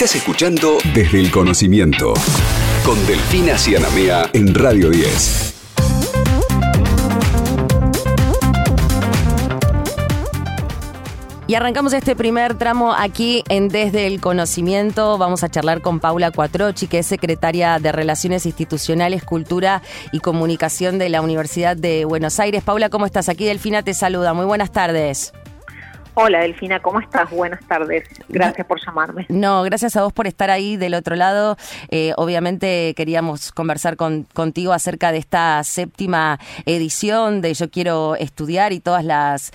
Estás escuchando Desde el Conocimiento con Delfina Cianamea en Radio 10. Y arrancamos este primer tramo aquí en Desde el Conocimiento. Vamos a charlar con Paula Cuatrochi, que es secretaria de Relaciones Institucionales, Cultura y Comunicación de la Universidad de Buenos Aires. Paula, ¿cómo estás? Aquí Delfina te saluda. Muy buenas tardes. Hola Delfina, ¿cómo estás? Buenas tardes. Gracias por llamarme. No, gracias a vos por estar ahí del otro lado. Eh, obviamente queríamos conversar con, contigo acerca de esta séptima edición de Yo Quiero Estudiar y todas las,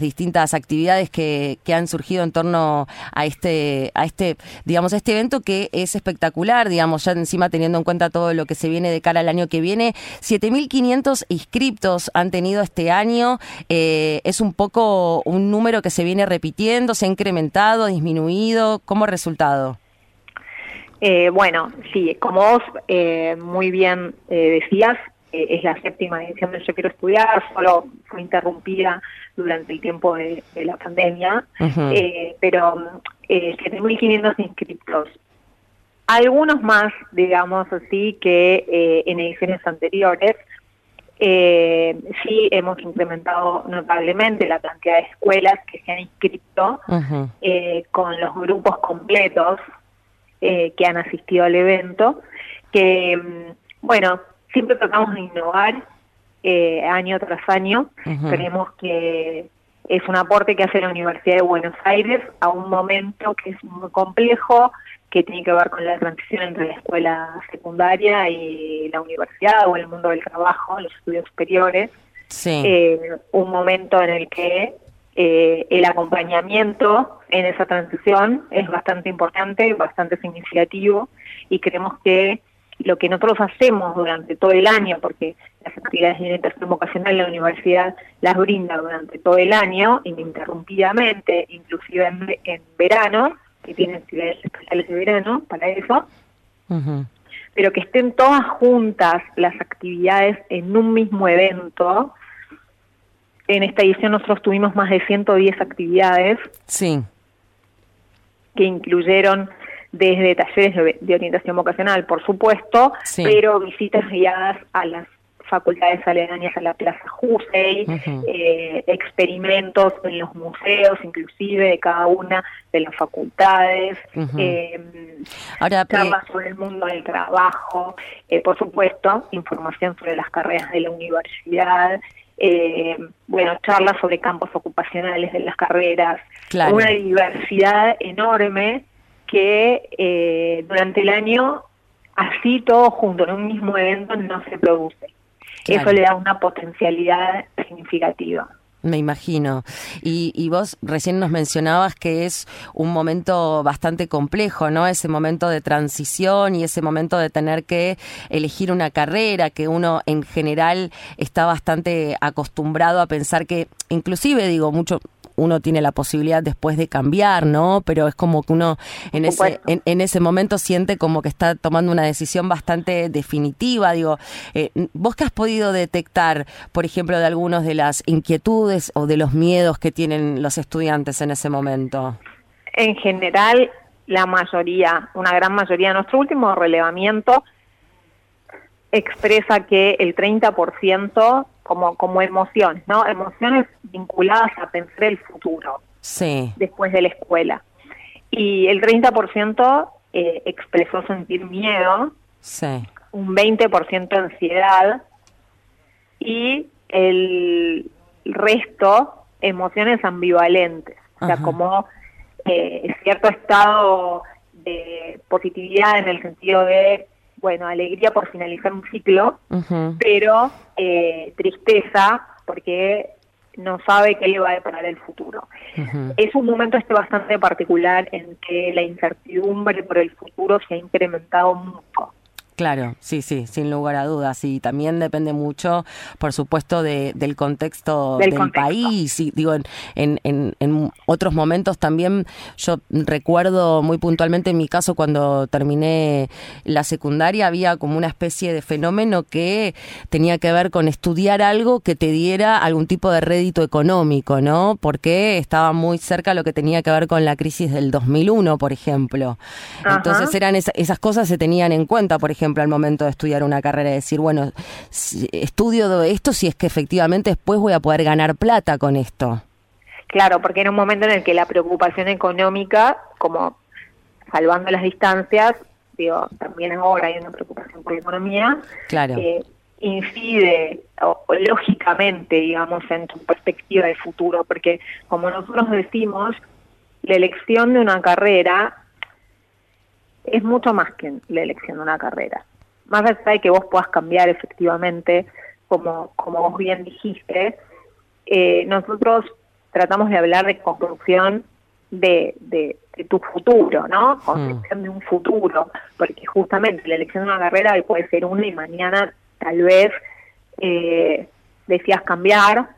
distintas actividades que, han surgido en torno a este, a este, digamos, este evento que es espectacular, digamos, ya encima teniendo en cuenta todo lo que se viene de cara al año que viene. 7.500 inscriptos han tenido este año. Eh, es un poco un número que se viene repitiendo? ¿Se ha incrementado, disminuido? ¿Cómo resultado? Eh, bueno, sí, como vos eh, muy bien eh, decías, es la séptima edición de Yo Quiero Estudiar, solo fue interrumpida durante el tiempo de, la pandemia, pero 7.500 inscriptos. Algunos más, digamos así, que en ediciones anteriores, eh, sí hemos incrementado notablemente la cantidad de escuelas que se han inscrito eh, con los grupos completos eh, que han asistido al evento, que, mm, bueno, siempre tratamos de innovar eh, año tras año. Creemos que es un aporte que hace la Universidad de Buenos Aires a un momento que es muy complejo, que tiene que ver con la transición entre la escuela secundaria y la universidad o el mundo del trabajo, los estudios superiores. Sí. Eh, un momento en el que eh, el acompañamiento en esa transición es bastante importante, bastante significativo y creemos que lo que nosotros hacemos durante todo el año, porque las actividades de orientación vocacional en la universidad las brinda durante todo el año, ininterrumpidamente, inclusive en, en verano, que tienen actividades especiales de verano para eso, pero que estén todas juntas las actividades en un mismo evento. En esta edición nosotros tuvimos más de 110 actividades. Sí. Que incluyeron desde talleres de orientación vocacional, por supuesto, pero visitas guiadas a las facultades aledañas a la Plaza Jusey, eh, experimentos en los museos, inclusive de cada una de las facultades, eh, charlas sobre el mundo del trabajo, eh, por supuesto, información sobre las carreras de la universidad, bueno, charlas sobre campos ocupacionales de las carreras, una diversidad enorme que durante el año así todo junto en un mismo evento no se produce. Eso le da una potencialidad significativa. Me imagino. Y, y, vos recién nos mencionabas que es un momento bastante complejo, ¿no? Ese momento de transición y ese momento de tener que elegir una carrera que uno en general está bastante acostumbrado a pensar que, inclusive digo, mucho, uno tiene la posibilidad después de cambiar, ¿no? Pero es como que uno en ese, en, ese momento siente como que está tomando una decisión bastante definitiva. Digo, eh, ¿vos qué has podido detectar, por ejemplo, de algunos de las inquietudes o de los miedos que tienen los estudiantes en ese momento? En general, la mayoría, una gran mayoría, nuestro último relevamiento expresa que el 30% como, como emociones, ¿no? Emociones vinculadas a pensar el futuro sí. después de la escuela. Y el 30% eh, expresó sentir miedo, sí. un 20% ansiedad y el resto emociones ambivalentes, o sea, como eh, cierto estado de positividad en el sentido de bueno, alegría por finalizar un ciclo, pero eh, tristeza porque no sabe qué le va a deparar el futuro. Es un momento este bastante particular en que la incertidumbre por el futuro se ha incrementado mucho. Claro, sí, sí, sin lugar a dudas. Y también depende mucho, por supuesto, de, del contexto del, país. Y digo, en, en, en, otros momentos también, yo recuerdo muy puntualmente en mi caso cuando terminé la secundaria, había como una especie de fenómeno que tenía que ver con estudiar algo que te diera algún tipo de rédito económico, ¿no? Porque estaba muy cerca lo que tenía que ver con la crisis del 2001, por ejemplo. Entonces eran esas cosas se tenían en cuenta, por ejemplo al momento de estudiar una carrera, decir, bueno, estudio esto si es que efectivamente después voy a poder ganar plata con esto. Claro, porque era un momento en el que la preocupación económica, como salvando las distancias, digo, también ahora hay una preocupación por la economía, claro. Eh, incide o, lógicamente, digamos, en tu perspectiva de futuro, porque como nosotros decimos, la elección de una carrera es mucho más que la elección de una carrera. Más allá de que vos puedas cambiar efectivamente, como, como vos bien dijiste, eh, nosotros tratamos de hablar de construcción de, de, tu futuro, ¿no? Construcción de un futuro, porque justamente la elección de una carrera puede ser una y mañana tal vez eh, decías cambiar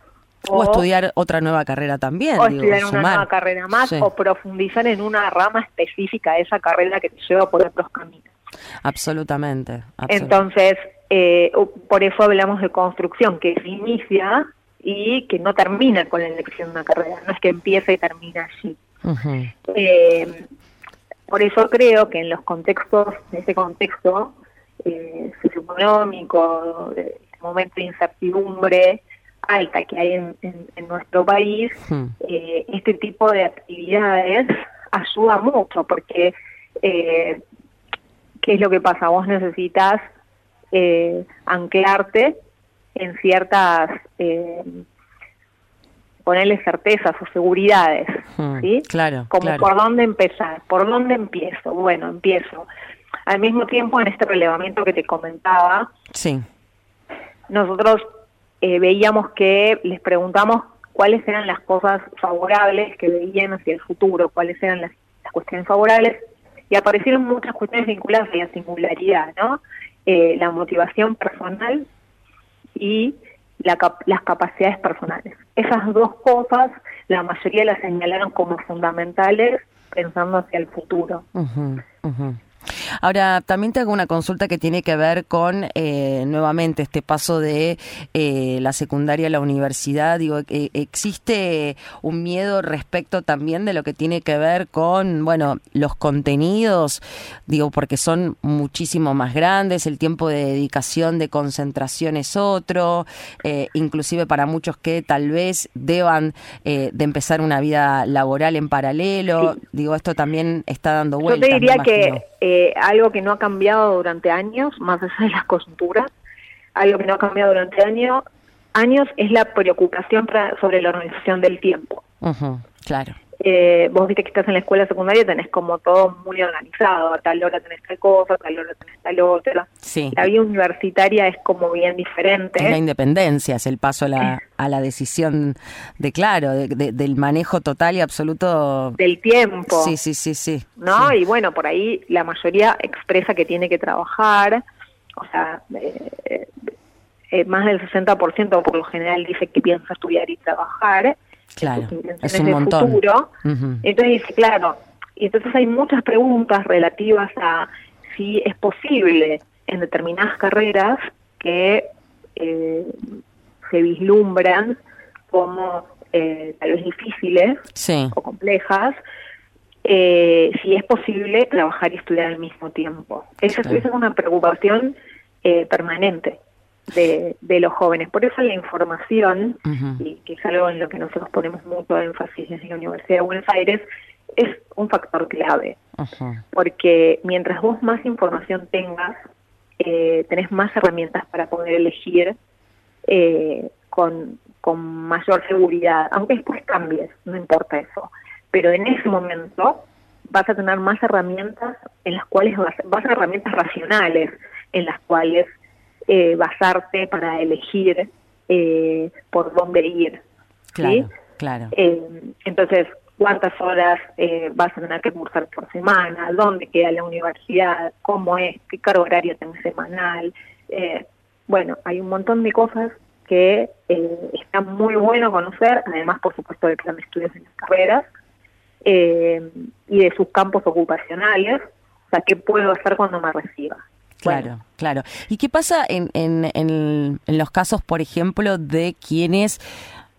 o, estudiar otra nueva carrera también. O estudiar una nueva carrera más o profundizar en una rama específica de esa carrera que te lleva por otros caminos. Absolutamente. Entonces, eh, por eso hablamos de construcción, que se inicia y que no termina con la elección de una carrera, no es que empiece y termina allí. Eh, por eso creo que en los contextos, en ese contexto eh, socioeconómico, de momento de incertidumbre, alta que hay en, nuestro país, hmm. eh, este tipo de actividades ayuda mucho porque, eh, ¿qué es lo que pasa? Vos necesitas eh, anclarte en ciertas, eh, ponerle certezas o seguridades, hmm, ¿sí? Claro, Como por dónde empezar, por dónde empiezo. Bueno, empiezo. Al mismo tiempo, en este relevamiento que te comentaba, sí. nosotros eh, veíamos que les preguntamos cuáles eran las cosas favorables que veían hacia el futuro, cuáles eran las, cuestiones favorables, y aparecieron muchas cuestiones vinculadas a la singularidad, ¿no? Eh, la motivación personal y la las capacidades personales. Esas dos cosas, la mayoría las señalaron como fundamentales pensando hacia el futuro. Ahora, también te hago una consulta que tiene que ver con, eh, nuevamente, este paso de eh, la secundaria a la universidad. Digo, eh, ¿existe un miedo respecto también de lo que tiene que ver con, bueno, los contenidos? Digo, porque son muchísimo más grandes, el tiempo de dedicación, de concentración es otro, inclusive para muchos que tal vez deban de empezar una vida laboral en paralelo. Digo, esto también está dando vueltas. Yo te diría que eh, algo que no ha cambiado durante años, más allá de las coyunturas, algo que no ha cambiado durante años, años es la preocupación sobre la organización del tiempo. claro. Eh, vos viste que estás en la escuela secundaria, tenés como todo muy organizado, a tal hora tenés tal cosa, a tal hora tenés tal otra. Sí. La vida universitaria es como bien diferente. la independencia, es el paso a la, a la decisión de, claro, del manejo total y absoluto. Del tiempo. Sí, sí, sí, sí. ¿No? Y bueno, por ahí la mayoría expresa que tiene que trabajar, o sea, eh, eh, más del 60% por lo general dice que piensa estudiar y trabajar Claro, es un montón. Futuro. Entonces dice, claro, y entonces hay muchas preguntas relativas a si es posible en determinadas carreras que eh, se vislumbran como eh, tal vez difíciles o complejas, eh, si es posible trabajar y estudiar al mismo tiempo. Esa, esa es una preocupación permanente de, de los jóvenes. Por eso la información, y que es algo en lo que nosotros ponemos mucho énfasis desde la Universidad de Buenos Aires, es un factor clave. Porque mientras vos más información tengas, eh, tenés más herramientas para poder elegir eh, con, con mayor seguridad, aunque después cambies, no importa eso. Pero en ese momento vas a tener más herramientas en las cuales vas, vas a herramientas racionales en las cuales eh, basarte para elegir eh, por dónde ir. Claro, claro. Eh, entonces, cuántas horas eh, vas a tener que cursar por semana, dónde queda la universidad, cómo es, qué cargo horario tenés semanal. Eh, bueno, hay un montón de cosas que eh, está muy bueno conocer, además, por supuesto, del plan de estudios en las carreras y de sus campos ocupacionales, o sea, qué puedo hacer cuando me reciba. Claro, claro. ¿Y qué pasa en, en, en, en los casos, por ejemplo, de quienes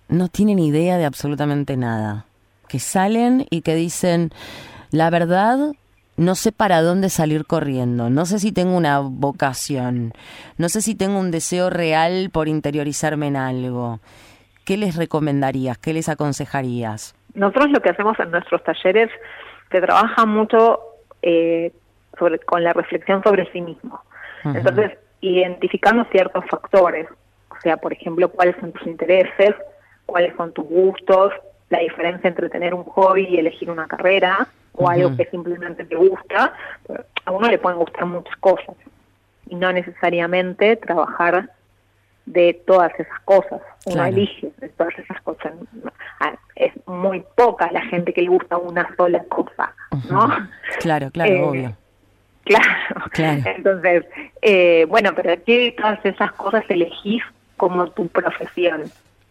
no tienen idea de absolutamente nada? Que salen y que dicen, la verdad, no sé para dónde salir corriendo, no sé si tengo una vocación, no sé si tengo un deseo real por interiorizarme en algo. ¿Qué les recomendarías? ¿Qué les aconsejarías? Nosotros lo que hacemos en nuestros talleres se trabaja mucho eh, sobre, con la reflexión sobre sí mismo. Entonces, identificando ciertos factores, o sea, por ejemplo, cuáles son tus intereses, cuáles son tus gustos, la diferencia entre tener un hobby y elegir una carrera, o algo que simplemente te gusta. A uno le pueden gustar muchas cosas, y no necesariamente trabajar de todas esas cosas. Uno Claro. elige de todas esas cosas. Ah, Es muy poca la gente que le gusta una sola cosa, ¿no? Claro, claro, Eh, obvio. Claro. Claro. Entonces, eh, bueno, pero ¿qué de todas esas cosas elegís como tu profesión?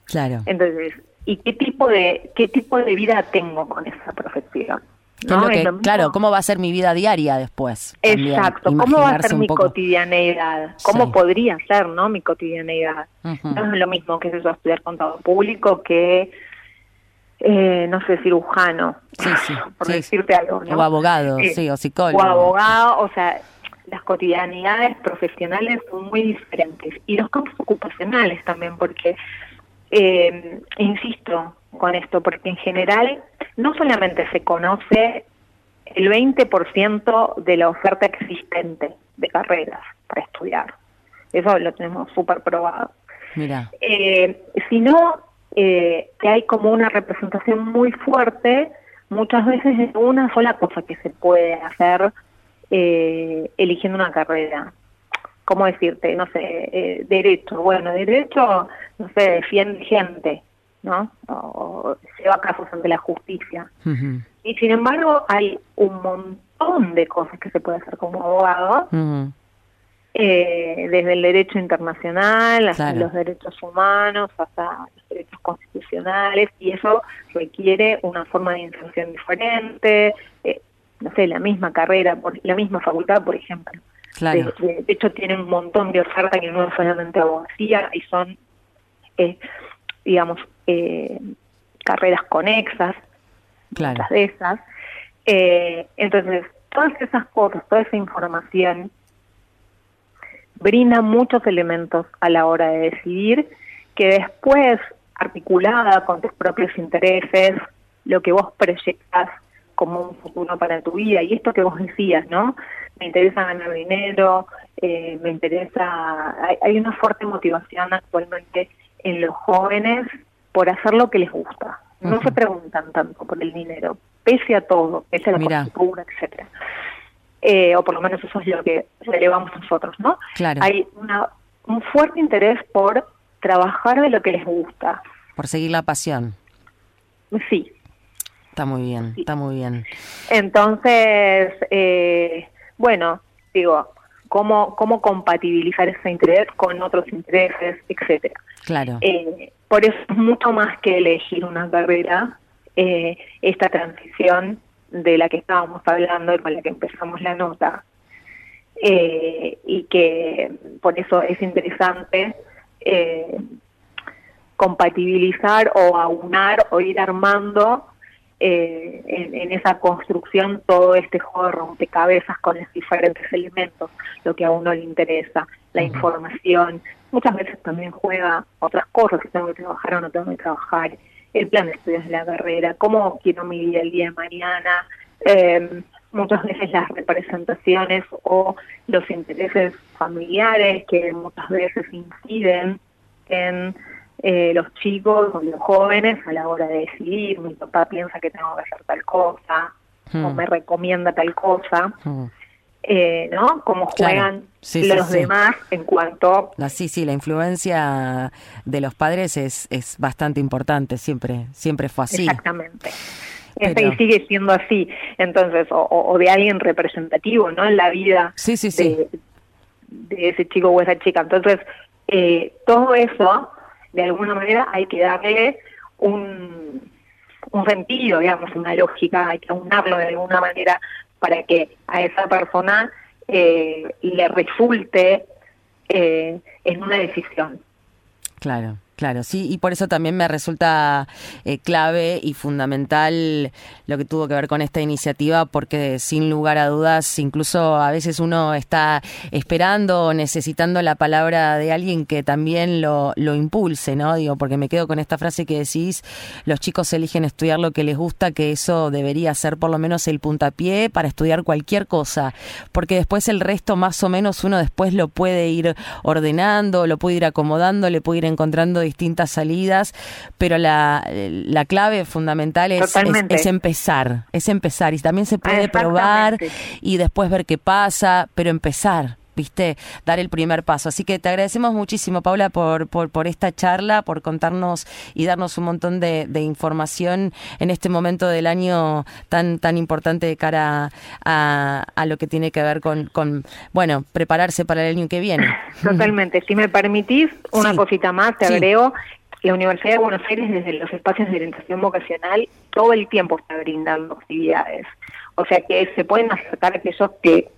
Claro. Entonces, ¿y qué tipo de qué tipo de vida tengo con esa profesión? ¿Qué es ¿No? lo que- Es lo mismo- claro, ¿cómo va a ser mi vida diaria después? También, Exacto, ¿cómo va a ser mi poco. cotidianeidad? ¿Cómo Sí. podría ser, no, mi cotidianeidad? No es lo mismo que eso estudiar contador público que, eh, no sé, cirujano, Sí, sí, por sí. decirte algo, ¿no? O abogado, Eh, sí, o psicólogo. O abogado, o sea, las cotidianidades profesionales son muy diferentes. Y los campos ocupacionales también, porque, eh, insisto con esto, porque en general no solamente se conoce el 20% de la oferta existente de carreras para estudiar. Eso lo tenemos súper probado. Mira, Eh, sino eh, que hay como una representación muy fuerte, muchas veces de una sola cosa que se puede hacer eh, eligiendo una carrera. ¿Cómo decirte? No sé, eh, derecho. Bueno, derecho, no sé, defiende gente, ¿no? O lleva casos ante la justicia. Y sin embargo, hay un montón de cosas que se puede hacer como abogado, ujú. Eh, desde el derecho internacional hasta Claro. los derechos humanos, hasta los derechos constitucionales, y eso requiere una forma de inserción diferente, eh, no sé, la misma carrera, por, la misma facultad, por ejemplo. claro. De, de hecho, tienen un montón de ofertas que no es solamente abogacía, y son, eh, digamos, eh, carreras conexas, Claro. muchas de esas. Eh, entonces, todas esas cosas, toda esa información brinda muchos elementos a la hora de decidir que después, articulada con tus propios intereses, lo que vos proyectas como un futuro para tu vida, y esto que vos decías, ¿no? Me interesa ganar dinero, eh, me interesa, hay, hay una fuerte motivación actualmente en los jóvenes por hacer lo que les gusta. No se preguntan tanto por el dinero, pese a todo, pese a la Mirá. cultura, etcétera. Eh, o por lo menos eso es lo que relevamos nosotros, ¿no? Claro. Hay una, un fuerte interés por trabajar de lo que les gusta. Por seguir la pasión. Sí. Está muy bien, Sí. está muy bien. Entonces, eh, bueno, digo, ¿cómo, cómo compatibilizar ese interés con otros intereses, etcétera? Claro. Eh, por eso es mucho más que elegir una carrera, eh, esta transición de la que estábamos hablando y con la que empezamos la nota, eh, y que por eso es interesante eh, compatibilizar o aunar o ir armando eh, en, en esa construcción todo este juego de rompecabezas con los diferentes elementos, lo que a uno le interesa, la información, muchas veces también juega otras cosas, si tengo que trabajar o no tengo que trabajar, el plan de estudios de la carrera, cómo quiero mi vida el día de mañana, eh, muchas veces las representaciones o los intereses familiares que muchas veces inciden en eh, los chicos o los jóvenes a la hora de decidir, mi papá piensa que tengo que hacer tal cosa o Mm. me recomienda tal cosa, Mm. Eh, ¿no? Cómo juegan Sí, sí, los sí. demás en cuanto La, sí, sí, la influencia de los padres es, es bastante importante, siempre, siempre fue así. exactamente. y sigue siendo así. Entonces, o, de alguien representativo, ¿no? En la vida sí, sí, sí. De, ese chico o esa chica. Entonces, eh, todo eso, de alguna manera, hay que darle un, un sentido, digamos, una lógica, hay que unarlo de alguna manera para que a esa persona eh, le resulte eh, en una decisión. Claro. Claro, sí, y por eso también me resulta eh, clave y fundamental lo que tuvo que ver con esta iniciativa, porque sin lugar a dudas, incluso a veces uno está esperando o necesitando la palabra de alguien que también lo, lo impulse, ¿no? Digo, porque me quedo con esta frase que decís, los chicos eligen estudiar lo que les gusta, que eso debería ser por lo menos el puntapié para estudiar cualquier cosa, porque después el resto más o menos uno después lo puede ir ordenando, lo puede ir acomodando, le puede ir encontrando distintas salidas, pero la, la clave fundamental es, es, empezar, es empezar. Y también se puede probar y después ver qué pasa, pero empezar. ¿Viste? Dar el primer paso. Así que te agradecemos muchísimo, Paula, por, por, por esta charla, por contarnos y darnos un montón de, información en este momento del año tan, tan importante de cara a, a lo que tiene que ver con, con, bueno, prepararse para el año que viene. Totalmente. Si me permitís, una cosita más, te agrego. La Universidad de Buenos Aires, desde los espacios de orientación vocacional, todo el tiempo está brindando actividades. O sea que se pueden acercar aquellos que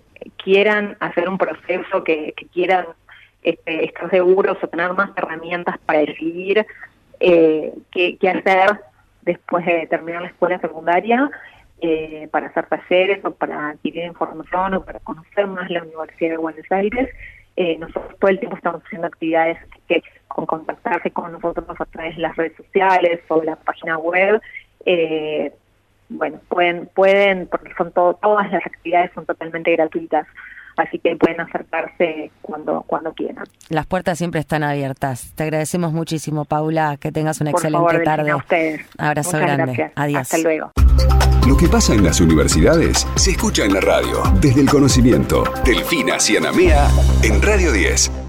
quieran hacer un proceso, que, quieran este, estar seguros o tener más herramientas para decidir eh, qué, hacer después de terminar la escuela secundaria, eh, para hacer talleres o para adquirir información o para conocer más la Universidad de Buenos Aires. Eh, nosotros todo el tiempo estamos haciendo actividades que con contactarse con nosotros a través de las redes sociales o la página web, bueno, pueden, pueden, porque son todas las actividades son totalmente gratuitas, así que pueden acercarse cuando, cuando quieran. Las puertas siempre están abiertas. Te agradecemos muchísimo, Paula, que tengas una excelente tarde. A ustedes. Abrazo grande. Adiós. Hasta luego. Lo que pasa en las universidades se escucha en la radio. Desde el conocimiento, Delfina Cianamea en Radio 10.